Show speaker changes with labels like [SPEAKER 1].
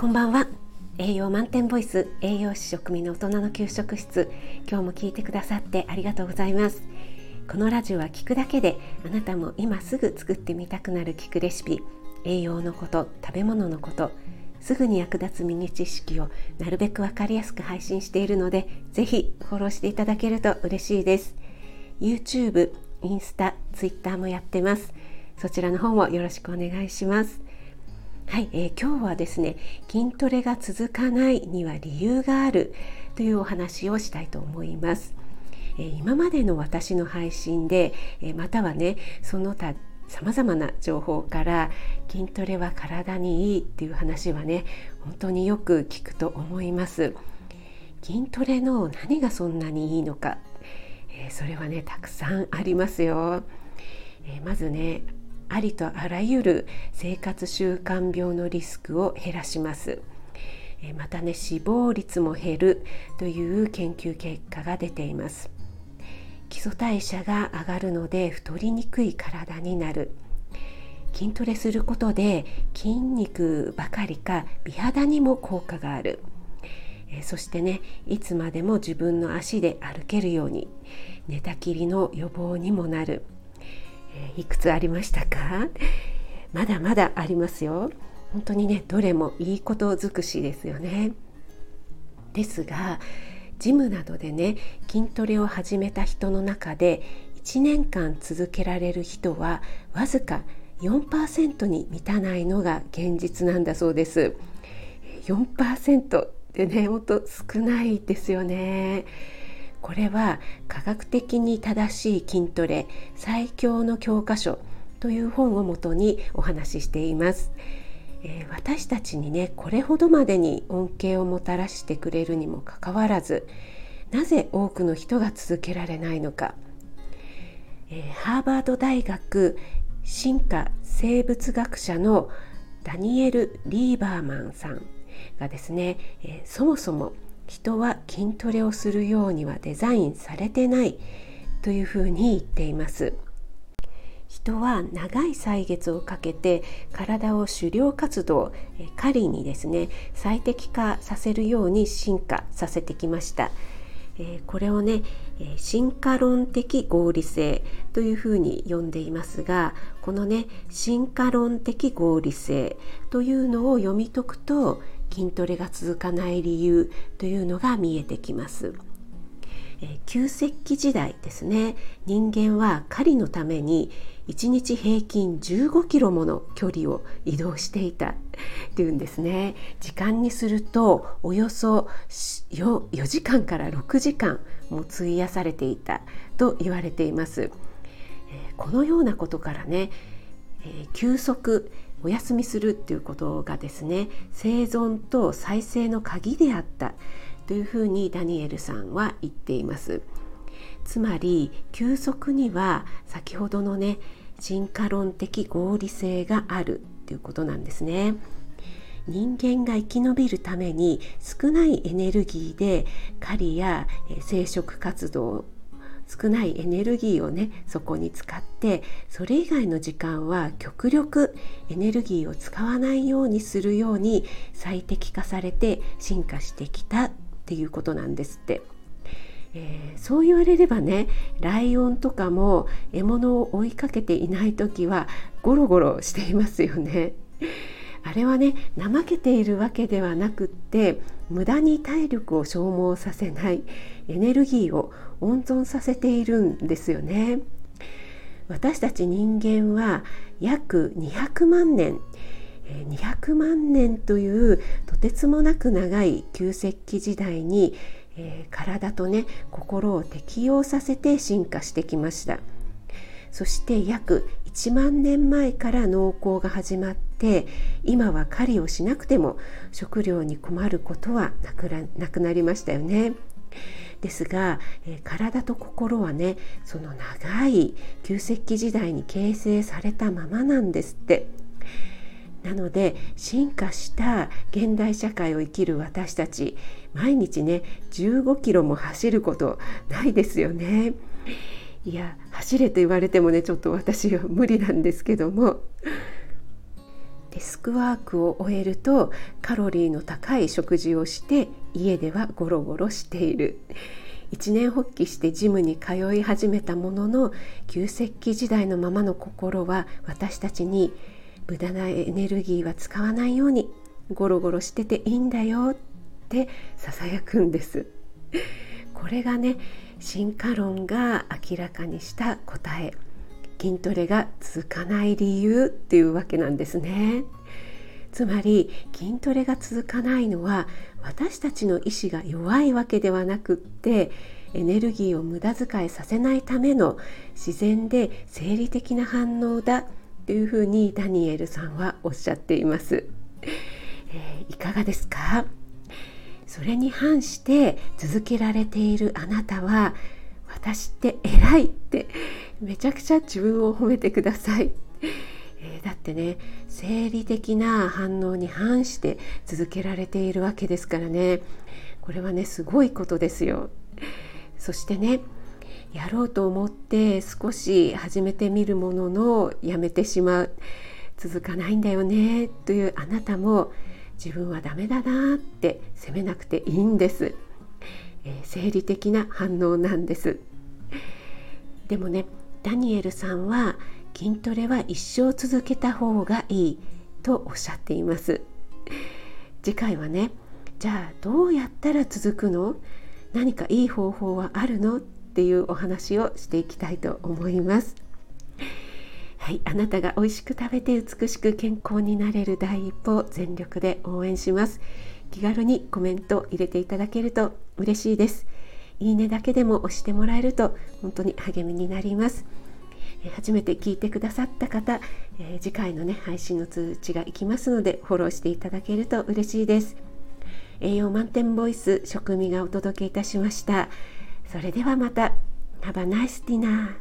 [SPEAKER 1] こんばんは。栄養満点ボイス栄養士食味の大人の給食室。今日も聞いてくださってありがとうございます。このラジオは聞くだけであなたも今すぐ作ってみたくなる聞くレシピ栄養のこと食べ物のことすぐに役立つミニ知識をなるべくわかりやすく配信しているのでぜひフォローしていただけると嬉しいです。YouTube、インスタ、Twitter もやってます。そちらの方もよろしくお願いします。はい、えー、今日はですね筋トレが続かないには理由があるというお話をしたいと思います、えー、今までの私の配信で、えー、またはねその他さまざまな情報から筋トレは体にいいっていう話はね本当によく聞くと思います。筋トレの何がそんなにいいのか、えそれはねたくさんありますよ、えまずねありとあらゆる生活習慣病のリスクを減らします。またね死亡率も減るという研究結果が出ています。基礎代謝が上がるので太りにくい体になる。筋トレすることで筋肉ばかりか美肌にも効果がある。そしてねいつまでも自分の足で歩けるように寝たきりの予防にもなる。いくつありましたか？まだまだありますよ。本当にねどれもいいこと尽くしですよね。ですがジムなどでね筋トレを始めた人の中で1年間続けられる人はわずか4%に満たないのが現実なんだそうです。4%ってねほんと少ないですよね。これは科学的に正しい筋トレ最強の教科書という本をもとにお話ししています、えー、私たちにねこれほどまでに恩恵をもたらしてくれるにもかかわらずなぜ多くの人が続けられないのか、えー、ハーバード大学進化生物学者のダニエル・リーバーマンさんがですね、えー、そもそも人は筋トレをするようにはデザインされてないというふうに言っています。人は長い歳月をかけて体を狩猟活動狩りにですね最適化させるように進化させてきました。これをね進化論的合理性というふうに呼んでいますがこのね進化論的合理性というのを読み解くと筋トレが続かない理由というのが見えてきます。え旧石器時代ですね。人間は狩りのために1日平均15キロもの距離を移動していた。っていうんですね。時間にするとおよそ 4, 4時間から6時間も費やされていた。と言われています、えこのようなことからね、え休息お休みするっていうことがですね生存と再生の鍵であったというふうにダニエルさんは言っています。つまり休息には先ほどのね進化論的合理性があるということなんですね。人間が生き延びるために少ないエネルギーで狩りや生殖活動少ないエネルギーをねそこに使ってそれ以外の時間は極力エネルギーを使わないようにするように最適化されて進化してきたっていうことなんですって。えー、そう言われればねライオンとかも獲物を追いかけていない時はゴロゴロしていますよね。あれはね怠けているわけではなくって無駄に体力を消耗させないエネルギーを温存させているんですよね。私たち人間は約200万年200万年というとてつもなく長い旧石器時代に、えー、体とね心を適応させて進化してきましたそして約1万年前から農耕が始まって今は狩りをしなくても食料に困ることはなくなくなりましたよね。ですが、えー、体と心はねその長い旧石器時代に形成されたままなんですって。なので進化した現代社会を生きる私たち毎日ね15キロも走ることないですよね。いや走れと言われてもねちょっと私は無理なんですけどもデスクワークを終えるとカロリーの高い食事をして家ではゴロゴロしている。一年発起してジムに通い始めたものの旧石器時代のままの心は私たちに無駄なエネルギーは使わないようにゴロゴロしてていいんだよってささやくんです。これがね進化論が明らかにした答え。筋トレが続かない理由っていうわけなんですね。つまり筋トレが続かないのは私たちの意志が弱いわけではなくってエネルギーを無駄遣いさせないための自然で生理的な反応だというふうにダニエルさんはおっしゃっています、えー、いかがですか？それに反して続けられているあなたは私って偉いってめちゃくちゃ自分を褒めてください。えー、だってね生理的な反応に反して続けられているわけですからね。これはねすごいことですよ。そしてねやろうと思って少し始めてみるもののやめてしまう。続かないんだよねというあなたも自分はダメだなって責めなくていいんです、えー、生理的な反応なんです。でもねダニエルさんは筋トレは一生続けた方がいいとおっしゃっています。次回はねじゃあどうやったら続くの？何かいい方法はあるの？っていうお話をしていきたいと思います。はいあなたが美味しく食べて美しく健康になれる第一歩全力で応援します。気軽にコメント入れていただけると嬉しいです。いいねだけでも押してもらえると本当に励みになります。初めて聞いてくださった方、え次回のね配信の通知がいきますのでフォローしていただけると嬉しいです。栄養満点ボイス食味がお届けいたしました。それではまた。Have a nice dinner